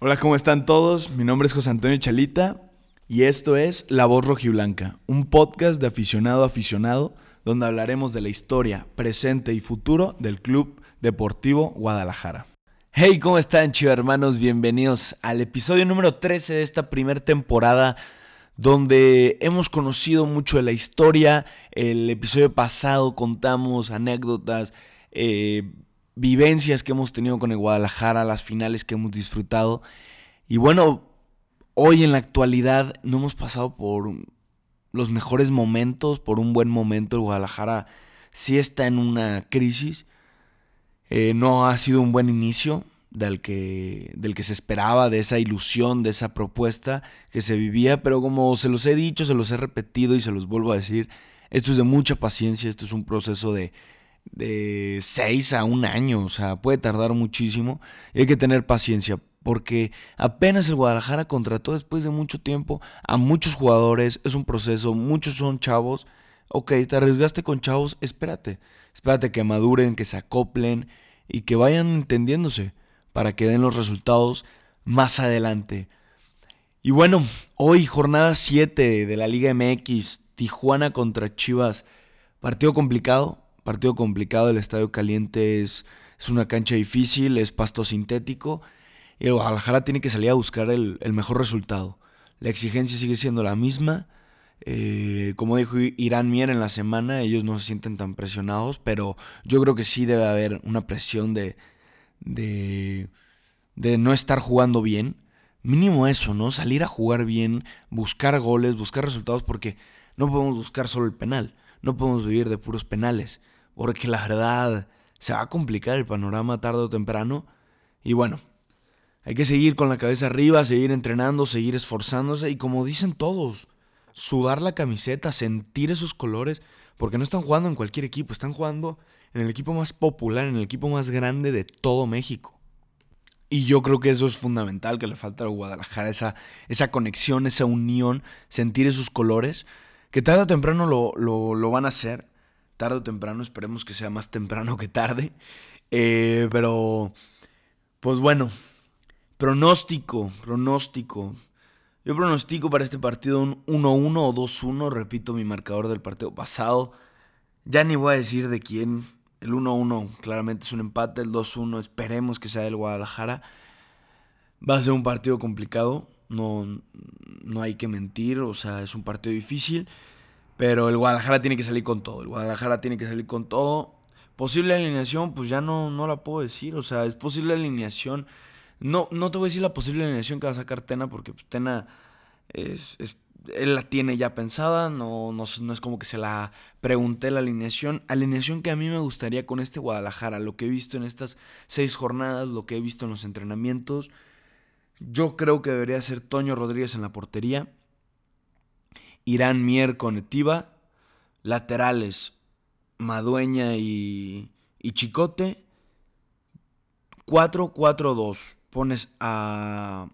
Hola, ¿cómo están todos? Mi nombre es José Antonio Chalita y esto es La Voz Rojiblanca, un podcast de aficionado a aficionado donde hablaremos de la historia, presente y futuro del Club Deportivo Guadalajara. Hey, ¿cómo están, chivo hermanos? Bienvenidos al episodio número 13 de esta primera temporada donde hemos conocido mucho de la historia. El episodio pasado contamos anécdotas, eh, vivencias que hemos tenido con el Guadalajara, las finales que hemos disfrutado. Y bueno, hoy en la actualidad no hemos pasado por los mejores momentos, por un buen momento. El Guadalajara sí está en una crisis. Eh, no ha sido un buen inicio del que, del que se esperaba, de esa ilusión, de esa propuesta que se vivía. Pero como se los he dicho, se los he repetido y se los vuelvo a decir, esto es de mucha paciencia, esto es un proceso de de 6 a un año, o sea, puede tardar muchísimo y hay que tener paciencia porque apenas el Guadalajara contrató después de mucho tiempo a muchos jugadores, es un proceso, muchos son chavos, ok, te arriesgaste con chavos, espérate, espérate que maduren, que se acoplen y que vayan entendiéndose para que den los resultados más adelante. Y bueno, hoy jornada 7 de la Liga MX, Tijuana contra Chivas, partido complicado, Partido complicado, el estadio caliente es, es una cancha difícil, es pasto sintético y el Guadalajara tiene que salir a buscar el, mejor resultado. La exigencia sigue siendo la misma. Eh, como dijo Irán Mier en la semana, ellos no se sienten tan presionados, pero yo creo que sí debe haber una presión de, de, de no estar jugando bien. Mínimo eso, ¿no? Salir a jugar bien, buscar goles, buscar resultados, porque no podemos buscar solo el penal, no podemos vivir de puros penales porque la verdad se va a complicar el panorama tarde o temprano. Y bueno, hay que seguir con la cabeza arriba, seguir entrenando, seguir esforzándose y como dicen todos, sudar la camiseta, sentir esos colores, porque no están jugando en cualquier equipo, están jugando en el equipo más popular, en el equipo más grande de todo México. Y yo creo que eso es fundamental, que le falta a Guadalajara esa, esa conexión, esa unión, sentir esos colores, que tarde o temprano lo, lo, lo van a hacer tarde o temprano, esperemos que sea más temprano que tarde. Eh, pero, pues bueno, pronóstico, pronóstico. Yo pronostico para este partido un 1-1 o 2-1, repito mi marcador del partido pasado. Ya ni voy a decir de quién. El 1-1 claramente es un empate, el 2-1 esperemos que sea del Guadalajara. Va a ser un partido complicado, no, no hay que mentir, o sea, es un partido difícil. Pero el Guadalajara tiene que salir con todo. El Guadalajara tiene que salir con todo. Posible alineación, pues ya no, no la puedo decir. O sea, es posible alineación. No, no te voy a decir la posible alineación que va a sacar Tena, porque pues, Tena es, él la tiene ya pensada. No, no, no es como que se la pregunté la alineación. Alineación que a mí me gustaría con este Guadalajara. Lo que he visto en estas seis jornadas, lo que he visto en los entrenamientos. Yo creo que debería ser Toño Rodríguez en la portería. Irán Mier con Etiva, laterales Madueña y, y Chicote, 4-4-2. Pones a,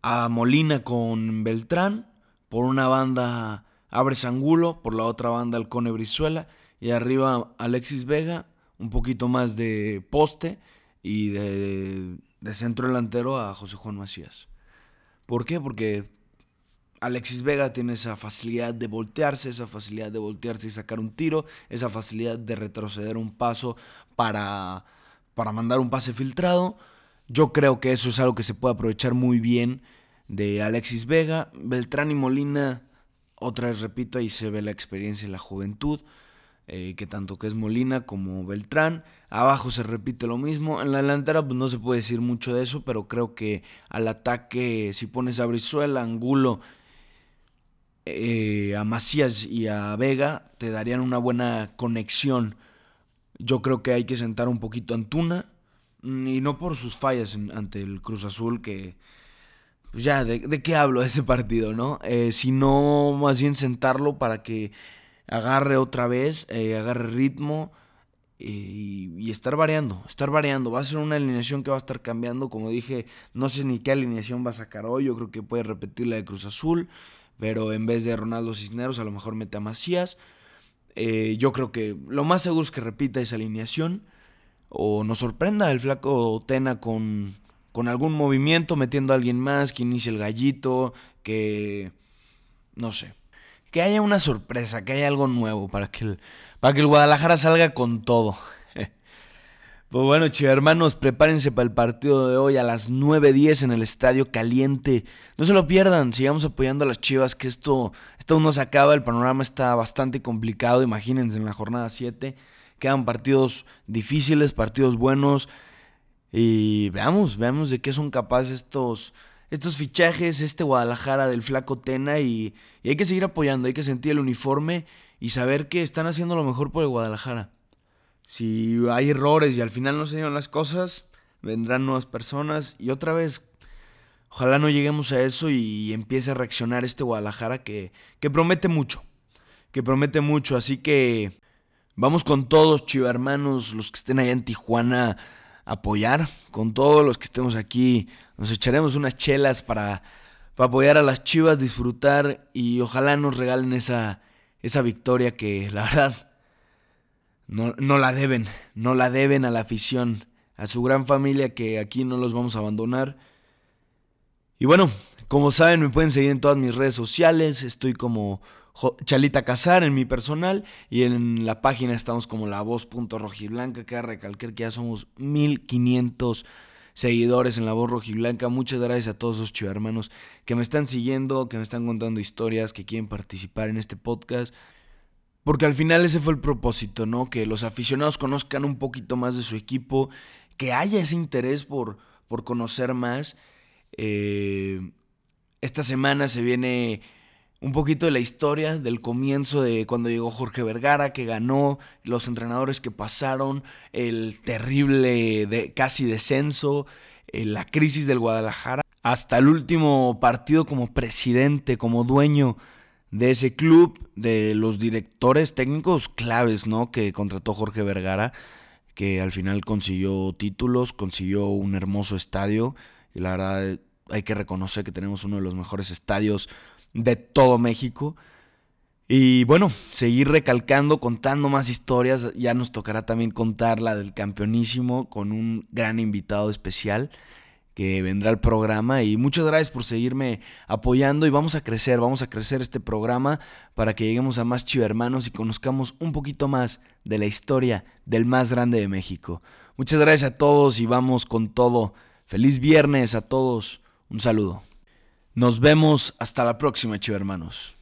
a Molina con Beltrán, por una banda Abres Angulo, por la otra banda Alcone Brizuela, y arriba Alexis Vega, un poquito más de poste y de, de centro delantero a José Juan Macías. ¿Por qué? Porque Alexis Vega tiene esa facilidad de voltearse, esa facilidad de voltearse y sacar un tiro, esa facilidad de retroceder un paso para, para mandar un pase filtrado. Yo creo que eso es algo que se puede aprovechar muy bien de Alexis Vega. Beltrán y Molina, otra vez repito, ahí se ve la experiencia y la juventud, eh, que tanto que es Molina como Beltrán. Abajo se repite lo mismo. En la delantera pues, no se puede decir mucho de eso, pero creo que al ataque, si pones a Brizuela, Angulo eh, a Macías y a Vega te darían una buena conexión. Yo creo que hay que sentar un poquito a Antuna. Mm, y no por sus fallas ante el Cruz Azul, que. Pues ya, ¿de, qué hablo de ese partido, no? Eh, sino más bien sentarlo para que agarre otra vez, eh, agarre ritmo y, y, estar variando, estar variando. Va a ser una alineación que va a estar cambiando. Como dije, no sé ni qué alineación va a sacar hoy. Yo creo que puede repetir la de Cruz Azul pero en vez de Ronaldo Cisneros a lo mejor mete a Macías. Eh, yo creo que lo más seguro es que repita esa alineación o nos sorprenda el flaco Tena con, con algún movimiento, metiendo a alguien más, que inicie el gallito, que... no sé. Que haya una sorpresa, que haya algo nuevo para que el, para que el Guadalajara salga con todo. Pues bueno, chicos hermanos, prepárense para el partido de hoy a las 9.10 en el Estadio Caliente. No se lo pierdan, sigamos apoyando a las chivas, que esto, esto no se acaba, el panorama está bastante complicado, imagínense en la jornada 7. Quedan partidos difíciles, partidos buenos. Y veamos, veamos de qué son capaces estos, estos fichajes, este Guadalajara del flaco Tena. Y, y hay que seguir apoyando, hay que sentir el uniforme y saber que están haciendo lo mejor por el Guadalajara. Si hay errores y al final no se llevan las cosas, vendrán nuevas personas. Y otra vez, ojalá no lleguemos a eso y empiece a reaccionar este Guadalajara que, que promete mucho, que promete mucho, así que vamos con todos, chiva hermanos, los que estén allá en Tijuana, apoyar, con todos los que estemos aquí, nos echaremos unas chelas para, para apoyar a las chivas, disfrutar y ojalá nos regalen esa, esa victoria que la verdad no, no la deben, no la deben a la afición, a su gran familia que aquí no los vamos a abandonar. Y bueno, como saben, me pueden seguir en todas mis redes sociales. Estoy como Chalita Casar en mi personal y en la página estamos como la voz.rojiblanca. Que recalcar que ya somos 1500 seguidores en la voz rojiblanca. Muchas gracias a todos esos hermanos que me están siguiendo, que me están contando historias, que quieren participar en este podcast. Porque al final ese fue el propósito, ¿no? Que los aficionados conozcan un poquito más de su equipo, que haya ese interés por, por conocer más. Eh, esta semana se viene un poquito de la historia del comienzo de cuando llegó Jorge Vergara, que ganó, los entrenadores que pasaron, el terrible casi descenso, eh, la crisis del Guadalajara, hasta el último partido como presidente, como dueño de ese club, de los directores técnicos claves, ¿no? Que contrató Jorge Vergara, que al final consiguió títulos, consiguió un hermoso estadio. Y la verdad hay que reconocer que tenemos uno de los mejores estadios de todo México. Y bueno, seguir recalcando, contando más historias. Ya nos tocará también contar la del campeonísimo con un gran invitado especial que vendrá el programa y muchas gracias por seguirme apoyando y vamos a crecer, vamos a crecer este programa para que lleguemos a más chivermanos y conozcamos un poquito más de la historia del más grande de México. Muchas gracias a todos y vamos con todo. Feliz viernes a todos. Un saludo. Nos vemos hasta la próxima, chivermanos.